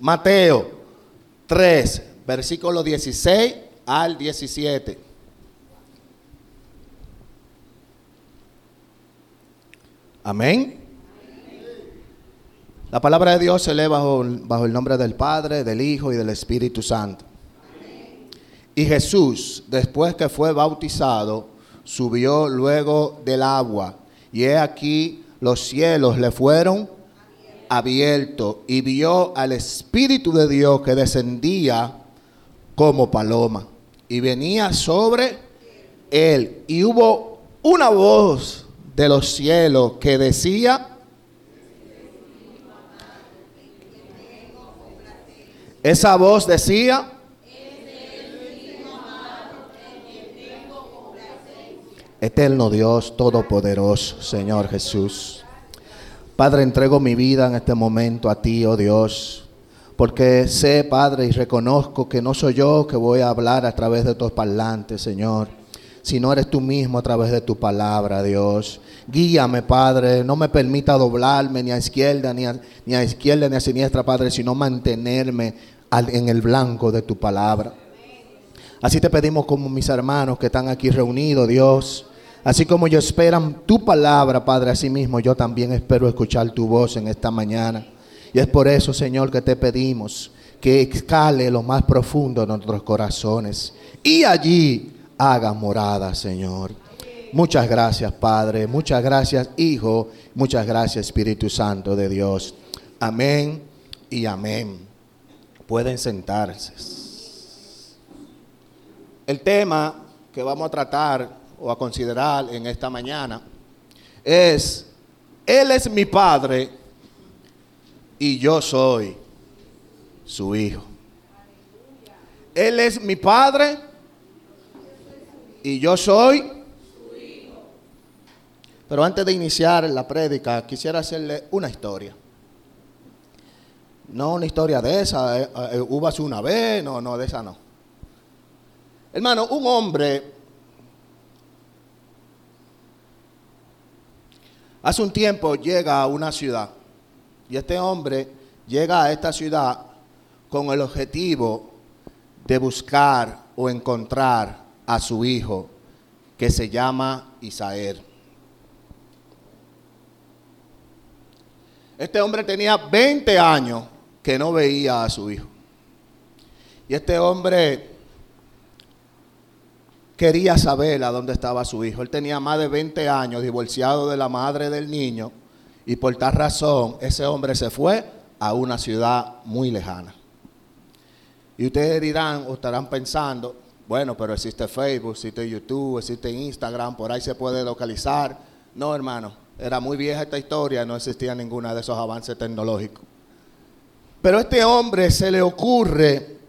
Mateo 3, versículo 16 al 17. Amén. La palabra de Dios se lee bajo, bajo el nombre del Padre, del Hijo y del Espíritu Santo. Y Jesús, después que fue bautizado, subió luego del agua. Y he aquí los cielos le fueron abiertos y vio al Espíritu de Dios que descendía como paloma y venía sobre él. Y hubo una voz de los cielos que decía, esa voz decía, Eterno Dios Todopoderoso, Señor Jesús. Padre, entrego mi vida en este momento a ti, oh Dios, porque sé, Padre, y reconozco que no soy yo que voy a hablar a través de tus parlantes, Señor, sino eres tú mismo a través de tu palabra, Dios. Guíame, Padre, no me permita doblarme ni a izquierda, ni a, ni a izquierda, ni a siniestra, Padre, sino mantenerme en el blanco de tu palabra. Así te pedimos como mis hermanos que están aquí reunidos, Dios. Así como ellos esperan tu palabra, Padre, así mismo yo también espero escuchar tu voz en esta mañana. Y es por eso, Señor, que te pedimos que escale lo más profundo de nuestros corazones y allí haga morada, Señor. Muchas gracias, Padre. Muchas gracias, Hijo. Muchas gracias, Espíritu Santo de Dios. Amén y amén. Pueden sentarse. El tema que vamos a tratar o a considerar en esta mañana es, Él es mi Padre y yo soy su Hijo. Él es mi Padre y yo soy su Hijo. Pero antes de iniciar la prédica, quisiera hacerle una historia. No una historia de esa, eh, eh, una vez, no, no, de esa no. Hermano, un hombre Hace un tiempo llega a una ciudad y este hombre llega a esta ciudad con el objetivo de buscar o encontrar a su hijo que se llama Isael. Este hombre tenía 20 años que no veía a su hijo. Y este hombre quería saber a dónde estaba su hijo. Él tenía más de 20 años divorciado de la madre del niño y por tal razón ese hombre se fue a una ciudad muy lejana. Y ustedes dirán o estarán pensando, bueno, pero existe Facebook, existe YouTube, existe Instagram, por ahí se puede localizar. No, hermano, era muy vieja esta historia, no existía ninguno de esos avances tecnológicos. Pero a este hombre se le ocurre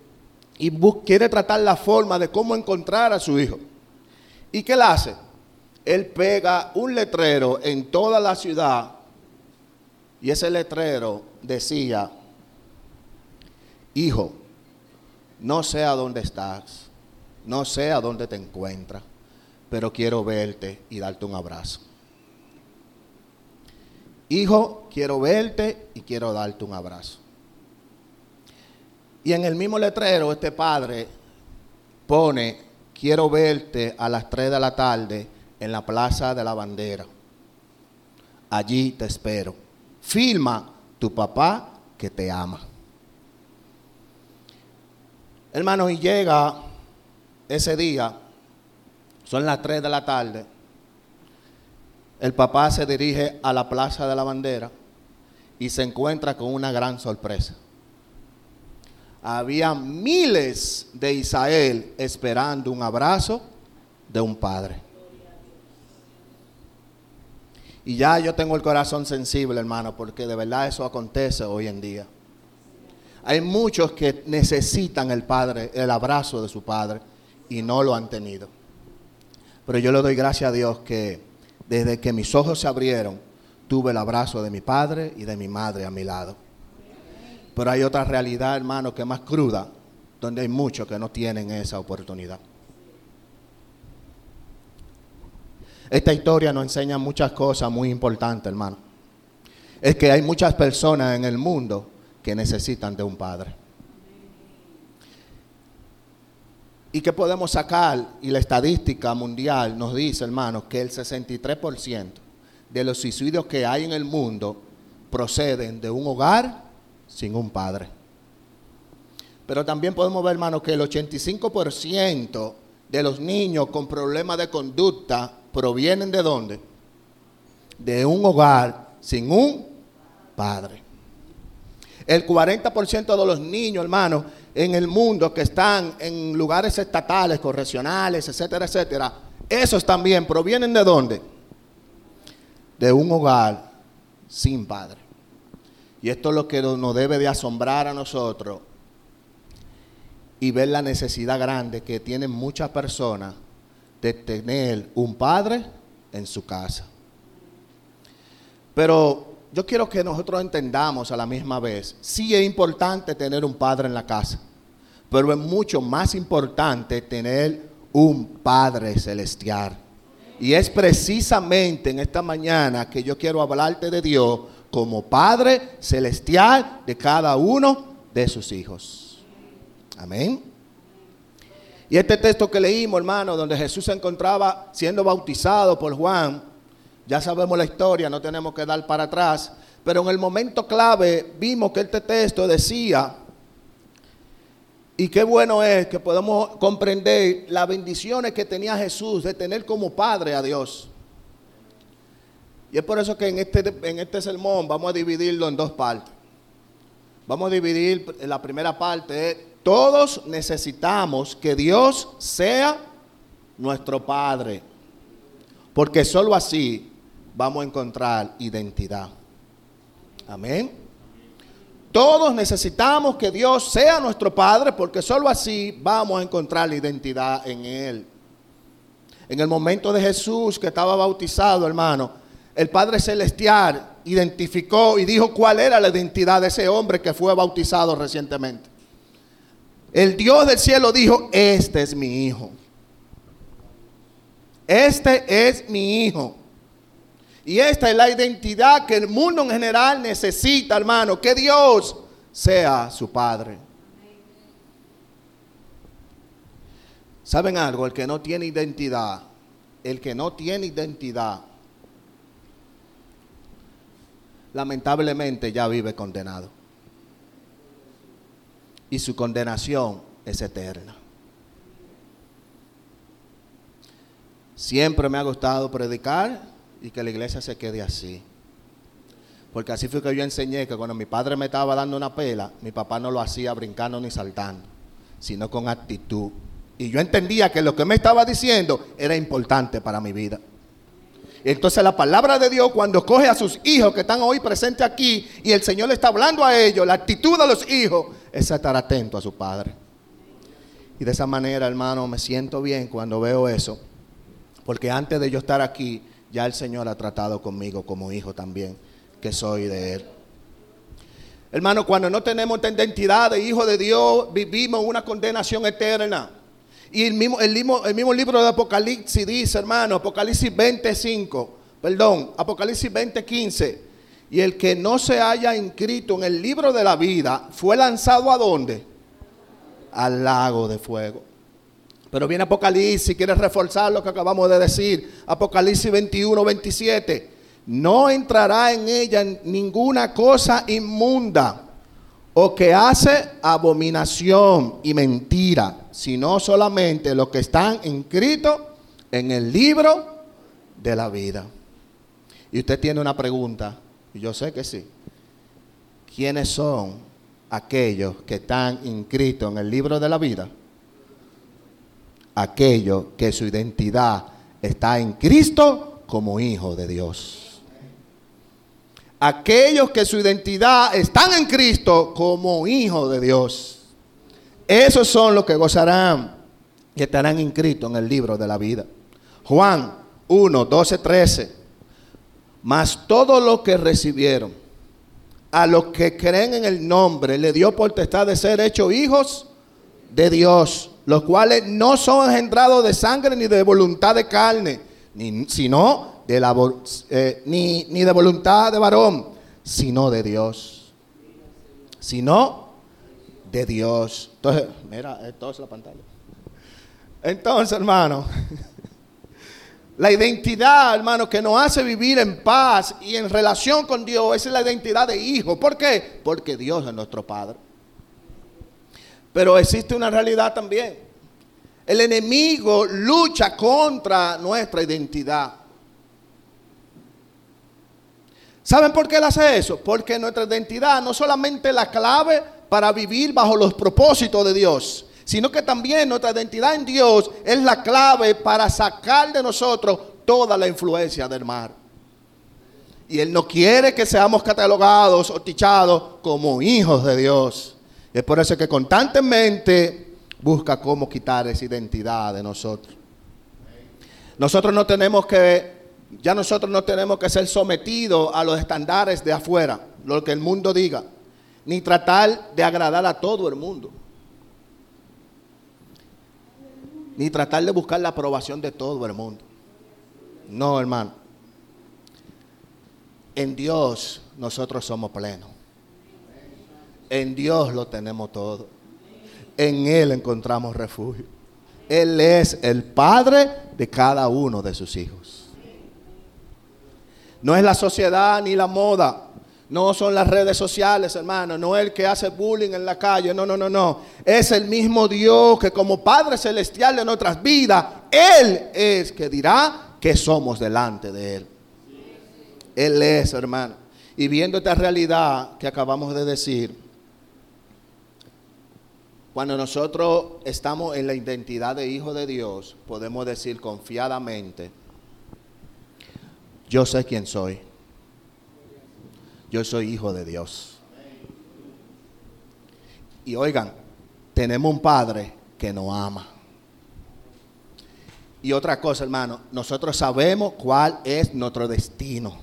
y quiere tratar la forma de cómo encontrar a su hijo. ¿Y qué le hace? Él pega un letrero en toda la ciudad y ese letrero decía, hijo, no sé a dónde estás, no sé a dónde te encuentras, pero quiero verte y darte un abrazo. Hijo, quiero verte y quiero darte un abrazo. Y en el mismo letrero este padre pone, quiero verte a las 3 de la tarde en la Plaza de la Bandera. Allí te espero. Firma tu papá que te ama. Hermano, y llega ese día, son las 3 de la tarde, el papá se dirige a la Plaza de la Bandera y se encuentra con una gran sorpresa había miles de Israel esperando un abrazo de un padre. Y ya yo tengo el corazón sensible, hermano, porque de verdad eso acontece hoy en día. Hay muchos que necesitan el padre, el abrazo de su padre y no lo han tenido. Pero yo le doy gracias a Dios que desde que mis ojos se abrieron, tuve el abrazo de mi padre y de mi madre a mi lado. Pero hay otra realidad, hermano, que es más cruda, donde hay muchos que no tienen esa oportunidad. Esta historia nos enseña muchas cosas muy importantes, hermano. Es que hay muchas personas en el mundo que necesitan de un padre. ¿Y qué podemos sacar? Y la estadística mundial nos dice, hermanos, que el 63% de los suicidios que hay en el mundo proceden de un hogar sin un padre. Pero también podemos ver, hermanos, que el 85% de los niños con problemas de conducta provienen de dónde? De un hogar sin un padre. El 40% de los niños, hermanos, en el mundo que están en lugares estatales, correccionales, etcétera, etcétera, esos también provienen de dónde? De un hogar sin padre. Y esto es lo que nos debe de asombrar a nosotros y ver la necesidad grande que tienen muchas personas de tener un padre en su casa. Pero yo quiero que nosotros entendamos a la misma vez, sí es importante tener un padre en la casa, pero es mucho más importante tener un Padre celestial. Y es precisamente en esta mañana que yo quiero hablarte de Dios como Padre celestial de cada uno de sus hijos. Amén. Y este texto que leímos, hermano, donde Jesús se encontraba siendo bautizado por Juan, ya sabemos la historia, no tenemos que dar para atrás. Pero en el momento clave vimos que este texto decía, y qué bueno es que podemos comprender las bendiciones que tenía Jesús de tener como Padre a Dios. Y es por eso que en este, en este sermón vamos a dividirlo en dos partes. Vamos a dividir la primera parte. Todos necesitamos que Dios sea nuestro Padre. Porque solo así vamos a encontrar identidad. Amén. Todos necesitamos que Dios sea nuestro Padre porque solo así vamos a encontrar la identidad en Él. En el momento de Jesús que estaba bautizado, hermano, el Padre Celestial identificó y dijo cuál era la identidad de ese hombre que fue bautizado recientemente. El Dios del cielo dijo, este es mi hijo. Este es mi hijo. Y esta es la identidad que el mundo en general necesita, hermano, que Dios sea su Padre. ¿Saben algo? El que no tiene identidad, el que no tiene identidad, lamentablemente ya vive condenado. Y su condenación es eterna. Siempre me ha gustado predicar y que la iglesia se quede así. Porque así fue que yo enseñé que cuando mi padre me estaba dando una pela, mi papá no lo hacía brincando ni saltando, sino con actitud. Y yo entendía que lo que me estaba diciendo era importante para mi vida. Entonces la palabra de Dios cuando coge a sus hijos que están hoy presentes aquí y el Señor le está hablando a ellos, la actitud de los hijos es estar atento a su padre. Y de esa manera, hermano, me siento bien cuando veo eso. Porque antes de yo estar aquí, ya el Señor ha tratado conmigo como hijo también, que soy de Él. Hermano, cuando no tenemos esta identidad de hijo de Dios, vivimos una condenación eterna. Y el mismo, el mismo, el mismo libro de Apocalipsis dice, hermano, Apocalipsis 25, perdón, Apocalipsis 20, 15. Y el que no se haya inscrito en el libro de la vida fue lanzado a dónde? Al lago de fuego. Pero viene Apocalipsis, quiere reforzar lo que acabamos de decir. Apocalipsis 21, 27. No entrará en ella ninguna cosa inmunda o que hace abominación y mentira, sino solamente los que están inscritos en el libro de la vida. Y usted tiene una pregunta, y yo sé que sí. ¿Quiénes son aquellos que están inscritos en el libro de la vida? aquello que su identidad está en Cristo como hijo de Dios. Aquellos que su identidad están en Cristo como hijo de Dios. Esos son los que gozarán y estarán inscritos en el libro de la vida. Juan 1, 12, 13. Mas todos los que recibieron, a los que creen en el nombre, le dio potestad de ser hechos hijos de Dios los cuales no son engendrados de sangre ni de voluntad de carne, ni, sino de la, eh, ni, ni de voluntad de varón, sino de Dios. sino de Dios. Entonces, mira, esto es la pantalla. Entonces, hermano, la identidad, hermano, que nos hace vivir en paz y en relación con Dios, es la identidad de hijo. ¿Por qué? Porque Dios es nuestro Padre. Pero existe una realidad también. El enemigo lucha contra nuestra identidad. ¿Saben por qué él hace eso? Porque nuestra identidad no solamente es la clave para vivir bajo los propósitos de Dios, sino que también nuestra identidad en Dios es la clave para sacar de nosotros toda la influencia del mar. Y Él no quiere que seamos catalogados o tichados como hijos de Dios. Es por eso que constantemente busca cómo quitar esa identidad de nosotros. Nosotros no tenemos que ya nosotros no tenemos que ser sometidos a los estándares de afuera, lo que el mundo diga, ni tratar de agradar a todo el mundo, ni tratar de buscar la aprobación de todo el mundo. No, hermano. En Dios nosotros somos plenos. En Dios lo tenemos todo. En Él encontramos refugio. Él es el Padre de cada uno de sus hijos. No es la sociedad ni la moda. No son las redes sociales, hermano. No es el que hace bullying en la calle. No, no, no, no. Es el mismo Dios que como Padre Celestial de nuestras vidas, Él es que dirá que somos delante de Él. Él es, hermano. Y viendo esta realidad que acabamos de decir, cuando nosotros estamos en la identidad de hijo de Dios, podemos decir confiadamente, yo sé quién soy. Yo soy hijo de Dios. Y oigan, tenemos un padre que nos ama. Y otra cosa, hermano, nosotros sabemos cuál es nuestro destino.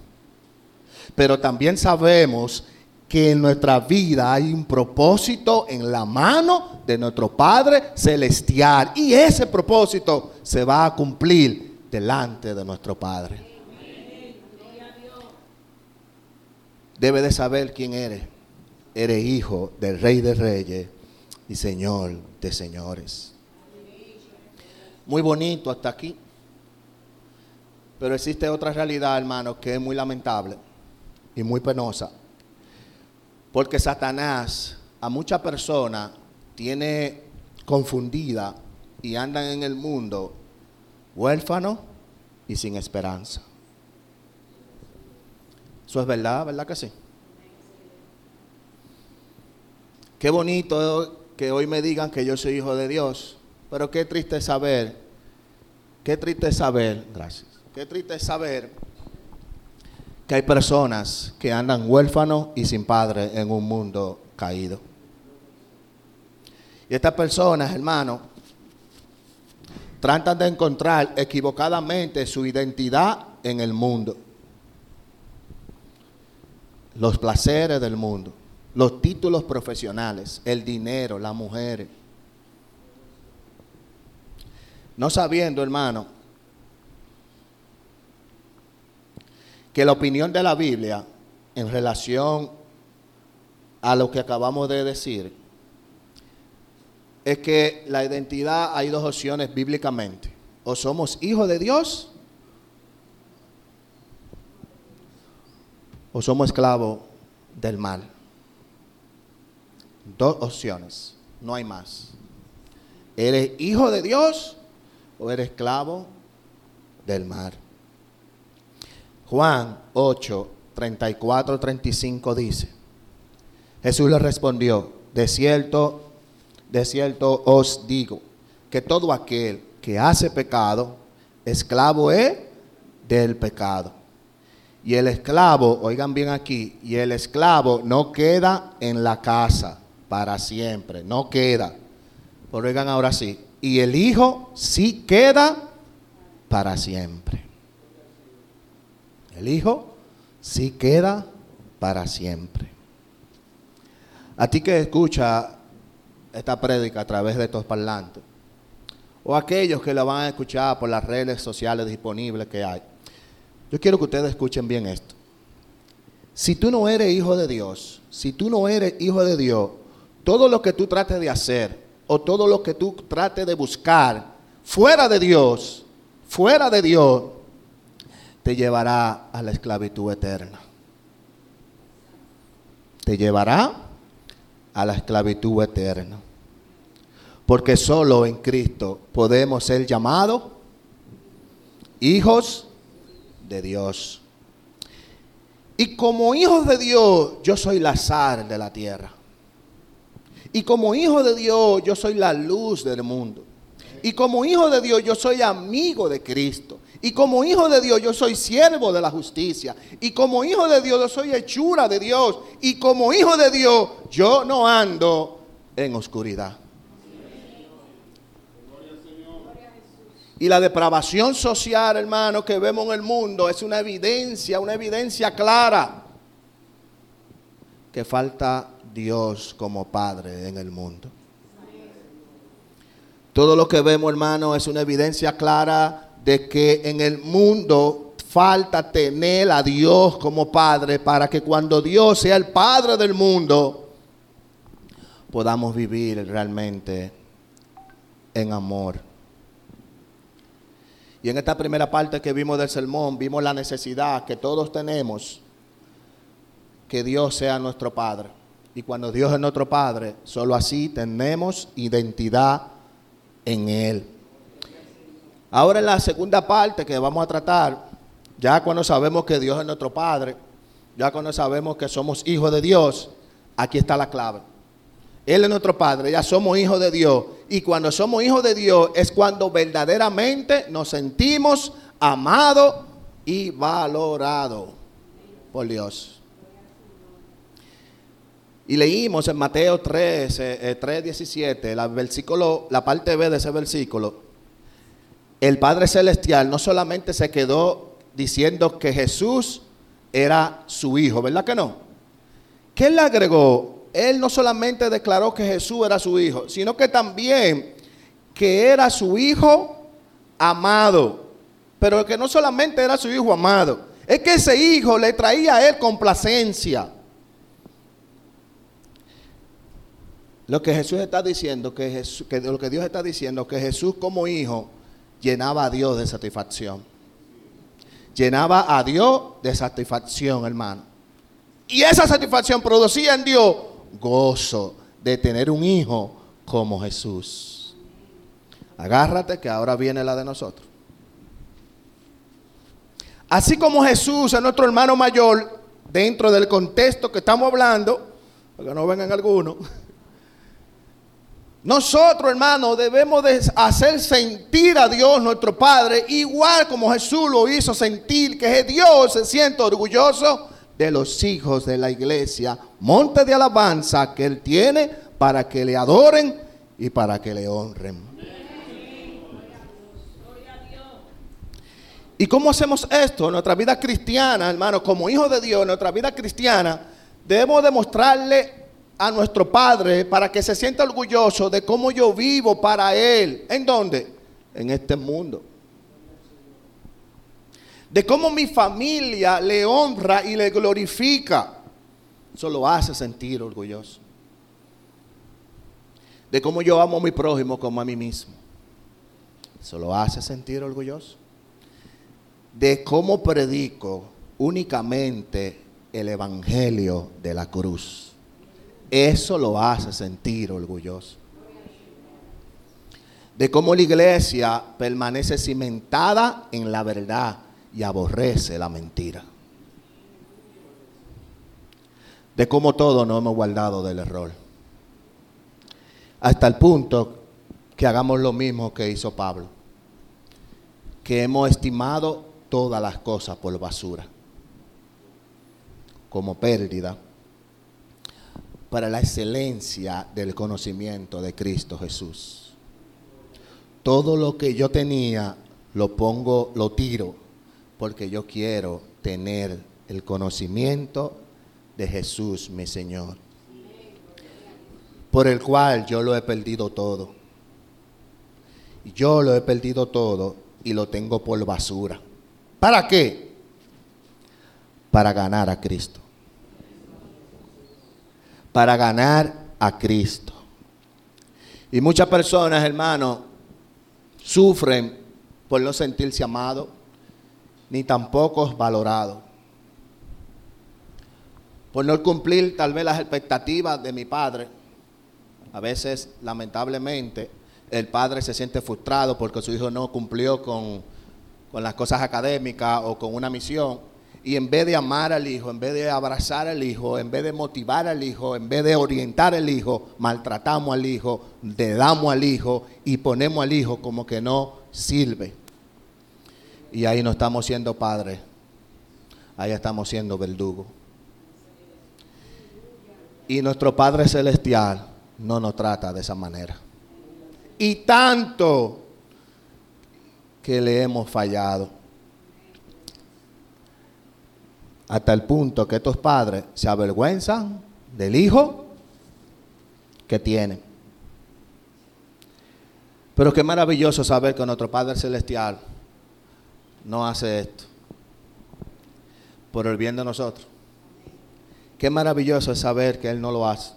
Pero también sabemos que en nuestra vida hay un propósito en la mano de nuestro Padre Celestial. Y ese propósito se va a cumplir delante de nuestro Padre. Debe de saber quién eres. Eres hijo del Rey de Reyes y Señor de Señores. Muy bonito hasta aquí. Pero existe otra realidad, hermano, que es muy lamentable y muy penosa. Porque Satanás a muchas personas tiene confundida y andan en el mundo huérfanos y sin esperanza. Eso es verdad, ¿verdad que sí? Qué bonito que hoy me digan que yo soy hijo de Dios, pero qué triste saber, qué triste saber, gracias, qué triste saber que hay personas que andan huérfanos y sin padre en un mundo caído. Y estas personas, hermano, tratan de encontrar equivocadamente su identidad en el mundo los placeres del mundo, los títulos profesionales, el dinero, las mujeres. No sabiendo, hermano, que la opinión de la Biblia en relación a lo que acabamos de decir es que la identidad hay dos opciones bíblicamente. O somos hijos de Dios o somos esclavos del mal. Dos opciones, no hay más. ¿Eres hijo de Dios o eres esclavo del mal? Juan 8, 34, 35 dice, Jesús le respondió, de cierto, de cierto os digo, que todo aquel que hace pecado, esclavo es del pecado. Y el esclavo, oigan bien aquí, y el esclavo no queda en la casa para siempre, no queda. Pero oigan ahora sí, y el hijo sí queda para siempre. El hijo sí queda para siempre. A ti que escucha esta prédica a través de estos parlantes, o aquellos que la van a escuchar por las redes sociales disponibles que hay. Yo quiero que ustedes escuchen bien esto. Si tú no eres hijo de Dios, si tú no eres hijo de Dios, todo lo que tú trates de hacer o todo lo que tú trates de buscar fuera de Dios, fuera de Dios, te llevará a la esclavitud eterna. Te llevará a la esclavitud eterna. Porque solo en Cristo podemos ser llamados hijos de Dios. Y como hijos de Dios, yo soy la sal de la tierra. Y como hijo de Dios, yo soy la luz del mundo. Y como hijo de Dios, yo soy amigo de Cristo. Y como hijo de Dios, yo soy siervo de la justicia. Y como hijo de Dios, yo soy hechura de Dios. Y como hijo de Dios, yo no ando en oscuridad. Y la depravación social, hermano, que vemos en el mundo es una evidencia, una evidencia clara que falta Dios como Padre en el mundo. Todo lo que vemos, hermano, es una evidencia clara de que en el mundo falta tener a Dios como Padre para que cuando Dios sea el Padre del mundo, podamos vivir realmente en amor. Y en esta primera parte que vimos del sermón, vimos la necesidad que todos tenemos que Dios sea nuestro Padre. Y cuando Dios es nuestro Padre, solo así tenemos identidad en Él. Ahora en la segunda parte que vamos a tratar, ya cuando sabemos que Dios es nuestro Padre, ya cuando sabemos que somos hijos de Dios, aquí está la clave. Él es nuestro Padre, ya somos hijos de Dios. Y cuando somos hijos de Dios es cuando verdaderamente nos sentimos amados y valorados por Dios. Y leímos en Mateo 3, 3 17, la, versículo, la parte B de ese versículo. El Padre Celestial no solamente se quedó diciendo que Jesús era su hijo, ¿verdad que no? ¿Qué le agregó? Él no solamente declaró que Jesús era su hijo, sino que también que era su hijo amado. Pero que no solamente era su hijo amado, es que ese hijo le traía a él complacencia. Lo que Jesús está diciendo, que, que lo que Dios está diciendo, que Jesús como hijo llenaba a Dios de satisfacción. Llenaba a Dios de satisfacción, hermano. Y esa satisfacción producía en Dios gozo de tener un hijo como Jesús. Agárrate que ahora viene la de nosotros. Así como Jesús es nuestro hermano mayor, dentro del contexto que estamos hablando, para que no vengan algunos, nosotros, hermanos, debemos de hacer sentir a Dios, nuestro Padre, igual como Jesús lo hizo sentir, que Dios se siente orgulloso de los hijos de la iglesia, monte de alabanza que Él tiene para que le adoren y para que le honren. ¿Y cómo hacemos esto? En nuestra vida cristiana, hermano, como hijos de Dios, en nuestra vida cristiana, debemos demostrarle a nuestro Padre para que se sienta orgulloso de cómo yo vivo para Él. ¿En dónde? En este mundo de cómo mi familia le honra y le glorifica. Eso lo hace sentir orgulloso. De cómo yo amo a mi prójimo como a mí mismo. Eso lo hace sentir orgulloso. De cómo predico únicamente el Evangelio de la cruz. Eso lo hace sentir orgulloso. De cómo la iglesia permanece cimentada en la verdad y aborrece la mentira. De cómo todos nos hemos guardado del error. Hasta el punto que hagamos lo mismo que hizo Pablo. Que hemos estimado todas las cosas por basura. Como pérdida. Para la excelencia del conocimiento de Cristo Jesús. Todo lo que yo tenía lo pongo, lo tiro porque yo quiero tener el conocimiento de Jesús, mi Señor, por el cual yo lo he perdido todo. Yo lo he perdido todo y lo tengo por basura. ¿Para qué? Para ganar a Cristo. para ganar a Cristo. Y muchas personas, hermano, sufren por no sentirse amados, ni tampoco valorados. Por no cumplir tal vez las expectativas de mi padre. A veces, lamentablemente, el padre se siente frustrado porque su hijo no cumplió con, con las cosas académicas o con una misión y en vez de amar al hijo, en vez de abrazar al hijo, en vez de motivar al hijo, en vez de orientar al hijo, maltratamos al hijo, le damos al hijo y ponemos al hijo como que no sirve. Y ahí no estamos siendo padres, ahí estamos siendo verdugo. Y nuestro Padre Celestial no nos trata de esa manera. Y tanto que le hemos fallado hasta el punto que estos padres se avergüenzan del hijo que tienen. Pero qué maravilloso saber que nuestro Padre Celestial no hace esto por el bien de nosotros. Qué maravilloso es saber que Él no lo hace.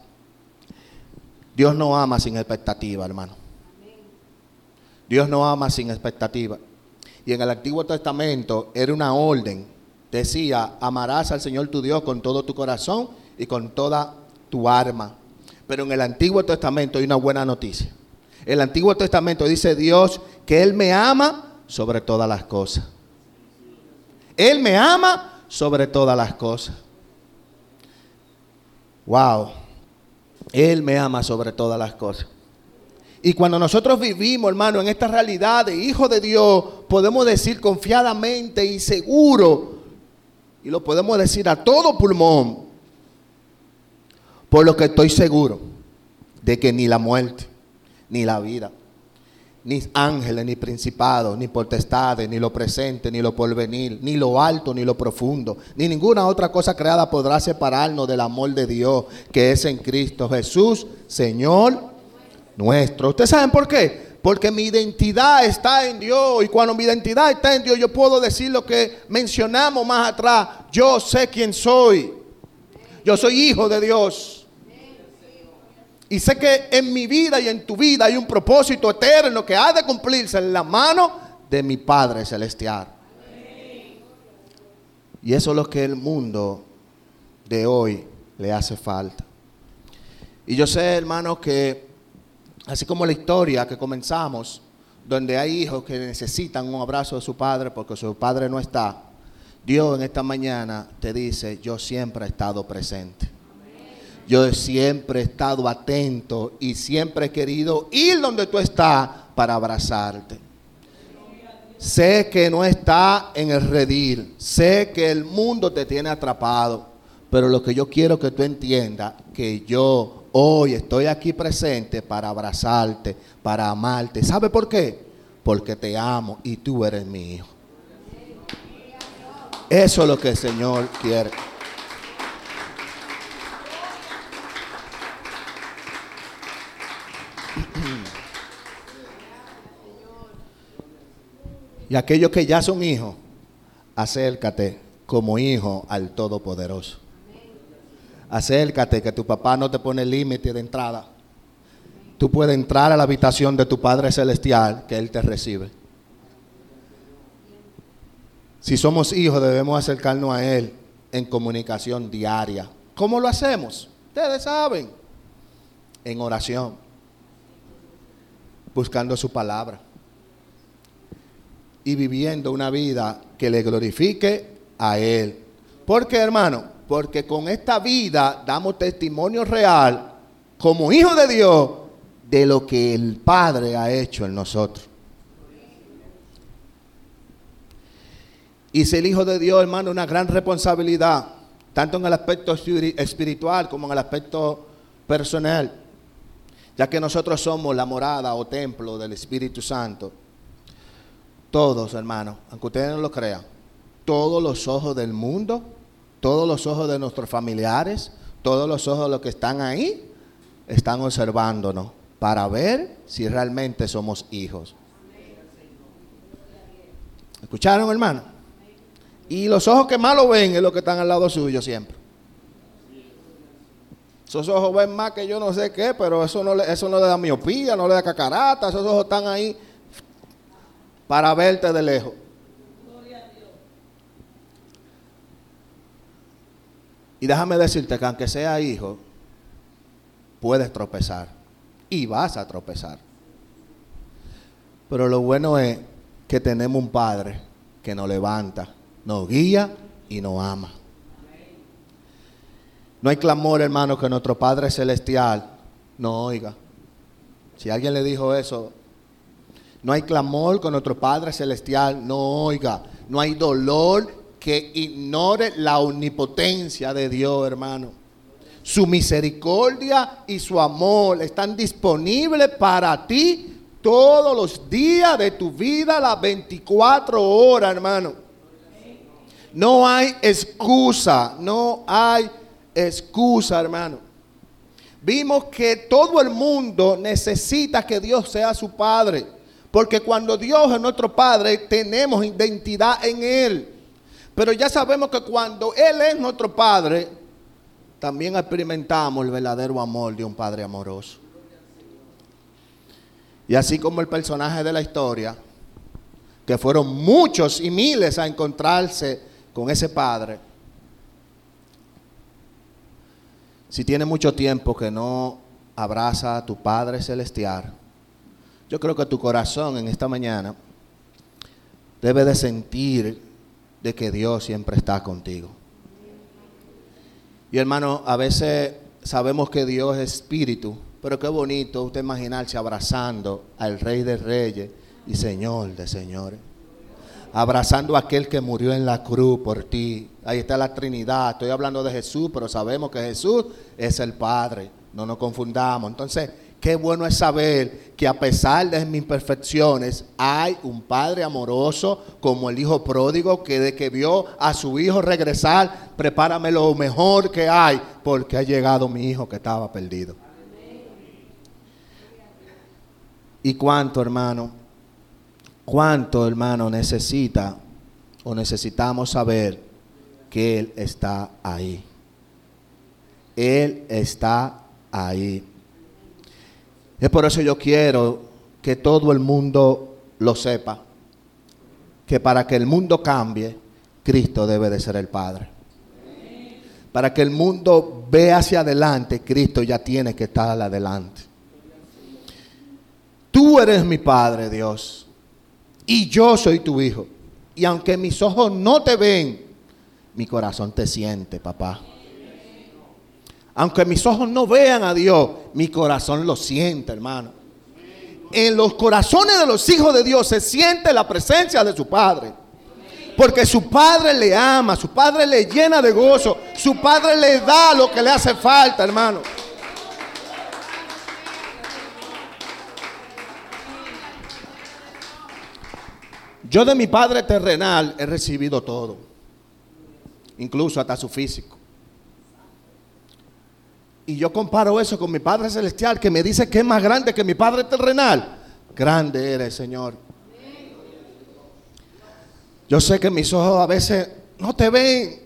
Dios no ama sin expectativa, hermano. Dios no ama sin expectativa. Y en el Antiguo Testamento era una orden decía, amarás al Señor tu Dios con todo tu corazón y con toda tu arma. Pero en el Antiguo Testamento hay una buena noticia. El Antiguo Testamento dice Dios que Él me ama sobre todas las cosas. Él me ama sobre todas las cosas. Wow. Él me ama sobre todas las cosas. Y cuando nosotros vivimos, hermano, en esta realidad de hijo de Dios, podemos decir confiadamente y seguro y lo podemos decir a todo pulmón, por lo que estoy seguro de que ni la muerte, ni la vida, ni ángeles, ni principados, ni potestades, ni lo presente, ni lo porvenir, ni lo alto, ni lo profundo, ni ninguna otra cosa creada podrá separarnos del amor de Dios que es en Cristo Jesús, Señor nuestro. ¿Ustedes saben por qué? Porque mi identidad está en Dios. Y cuando mi identidad está en Dios, yo puedo decir lo que mencionamos más atrás. Yo sé quién soy. Yo soy hijo de Dios. Y sé que en mi vida y en tu vida hay un propósito eterno que ha de cumplirse en la mano de mi Padre Celestial. Y eso es lo que el mundo de hoy le hace falta. Y yo sé, hermano, que Así como la historia que comenzamos, donde hay hijos que necesitan un abrazo de su padre porque su padre no está, Dios en esta mañana te dice, yo siempre he estado presente. Yo siempre he estado atento y siempre he querido ir donde tú estás para abrazarte. Sé que no está en el redil, sé que el mundo te tiene atrapado, pero lo que yo quiero que tú entiendas, que yo Hoy estoy aquí presente para abrazarte, para amarte. ¿Sabe por qué? Porque te amo y tú eres hijo. Eso es lo que el Señor quiere. Y aquellos que ya son hijos, acércate como hijo al Todopoderoso. Acércate, que tu papá no te pone límite de entrada. Tú puedes entrar a la habitación de tu Padre Celestial, que Él te recibe. Si somos hijos, debemos acercarnos a Él en comunicación diaria. ¿Cómo lo hacemos? Ustedes saben. En oración. Buscando su palabra. Y viviendo una vida que le glorifique a Él. Porque, hermano, porque con esta vida damos testimonio real como hijo de Dios de lo que el Padre ha hecho en nosotros. Y ser hijo de Dios, hermano, una gran responsabilidad, tanto en el aspecto espiritual como en el aspecto personal, ya que nosotros somos la morada o templo del Espíritu Santo. Todos, hermanos, aunque ustedes no lo crean, todos los ojos del mundo todos los ojos de nuestros familiares, todos los ojos de los que están ahí, están observándonos para ver si realmente somos hijos. ¿Escucharon, hermano? Y los ojos que más lo ven es los que están al lado suyo siempre. Esos ojos ven más que yo no sé qué, pero eso no le, eso no le da miopía, no le da cacarata. Esos ojos están ahí para verte de lejos. Y déjame decirte que aunque sea hijo, puedes tropezar. Y vas a tropezar. Pero lo bueno es que tenemos un Padre que nos levanta, nos guía y nos ama. No hay clamor, hermano, que nuestro Padre Celestial no oiga. Si alguien le dijo eso, no hay clamor que nuestro Padre Celestial no oiga. No hay dolor que ignore la omnipotencia de Dios, hermano. Su misericordia y su amor están disponibles para ti todos los días de tu vida, las 24 horas, hermano. No hay excusa, no hay excusa, hermano. Vimos que todo el mundo necesita que Dios sea su Padre. Porque cuando Dios es nuestro Padre, tenemos identidad en Él. Pero ya sabemos que cuando Él es nuestro Padre, también experimentamos el verdadero amor de un Padre amoroso. Y así como el personaje de la historia, que fueron muchos y miles a encontrarse con ese Padre, si tiene mucho tiempo que no abraza a tu Padre Celestial, yo creo que tu corazón en esta mañana debe de sentir de que Dios siempre está contigo. Y hermano, a veces sabemos que Dios es espíritu, pero qué bonito usted imaginarse abrazando al Rey de Reyes y Señor de Señores. Abrazando a aquel que murió en la cruz por ti. Ahí está la Trinidad. Estoy hablando de Jesús, pero sabemos que Jesús es el Padre. No nos confundamos. Entonces, Qué bueno es saber que a pesar de mis imperfecciones hay un Padre amoroso como el Hijo pródigo que de que vio a su Hijo regresar, prepárame lo mejor que hay porque ha llegado mi Hijo que estaba perdido. ¿Y cuánto, hermano? ¿Cuánto, hermano, necesita o necesitamos saber que Él está ahí? Él está ahí. Es por eso yo quiero que todo el mundo lo sepa, que para que el mundo cambie, Cristo debe de ser el Padre. Para que el mundo vea hacia adelante, Cristo ya tiene que estar adelante. Tú eres mi Padre, Dios, y yo soy tu Hijo. Y aunque mis ojos no te ven, mi corazón te siente, papá. Aunque mis ojos no vean a Dios, mi corazón lo siente, hermano. En los corazones de los hijos de Dios se siente la presencia de su Padre. Porque su Padre le ama, su Padre le llena de gozo, su Padre le da lo que le hace falta, hermano. Yo de mi Padre terrenal he recibido todo, incluso hasta su físico. Y yo comparo eso con mi Padre Celestial que me dice que es más grande que mi Padre terrenal. Grande eres, Señor. Yo sé que mis ojos a veces no te ven,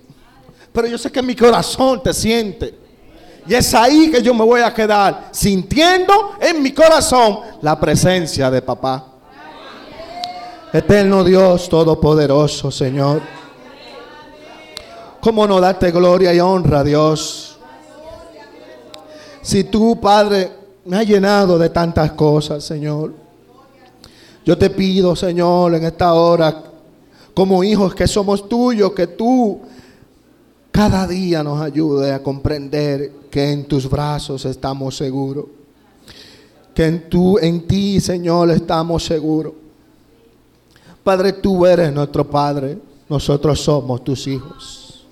pero yo sé que mi corazón te siente. Y es ahí que yo me voy a quedar, sintiendo en mi corazón la presencia de papá. Eterno Dios Todopoderoso, Señor. ¿Cómo no darte gloria y honra, Dios? Si tú, Padre, me has llenado de tantas cosas, Señor. Yo te pido, Señor, en esta hora, como hijos que somos tuyos, que tú cada día nos ayude a comprender que en tus brazos estamos seguros. Que en, tú, en ti, Señor, estamos seguros. Padre, tú eres nuestro Padre, nosotros somos tus hijos.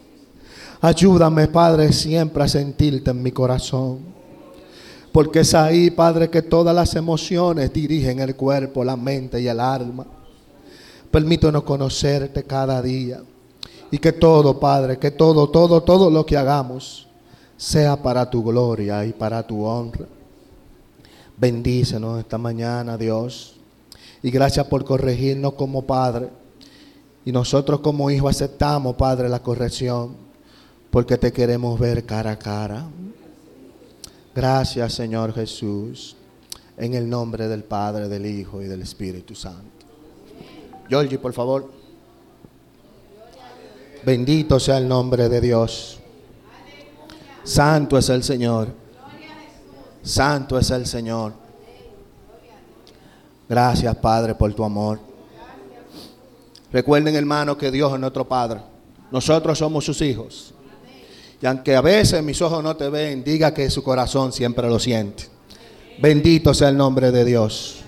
Ayúdame, Padre, siempre a sentirte en mi corazón. Porque es ahí, Padre, que todas las emociones dirigen el cuerpo, la mente y el alma. Permítanos conocerte cada día. Y que todo, Padre, que todo, todo, todo lo que hagamos sea para tu gloria y para tu honra. Bendícenos esta mañana, Dios. Y gracias por corregirnos como Padre. Y nosotros como hijos aceptamos, Padre, la corrección. Porque te queremos ver cara a cara. Gracias, Señor Jesús. En el nombre del Padre, del Hijo y del Espíritu Santo. Georgie, por favor. Bendito sea el nombre de Dios. Santo es el Señor. Santo es el Señor. Gracias, Padre, por tu amor. Recuerden, hermano, que Dios es nuestro Padre. Nosotros somos sus hijos. Y aunque a veces mis ojos no te ven, diga que su corazón siempre lo siente. Bendito sea el nombre de Dios.